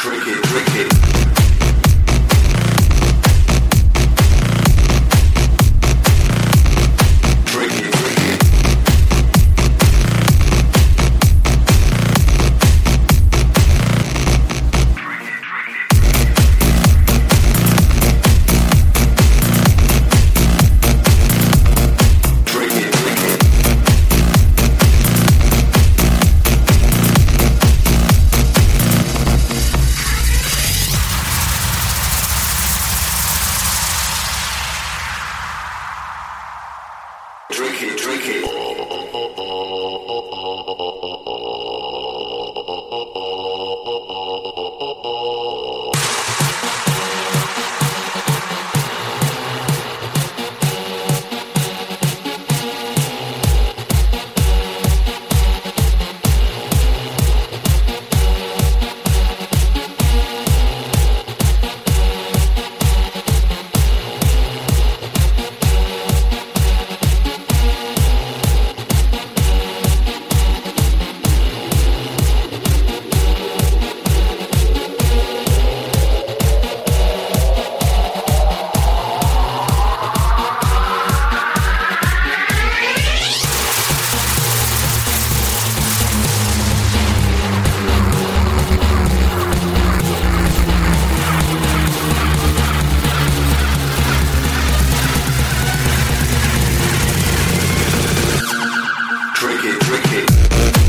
Cricket, cricket. drink it. Thank you.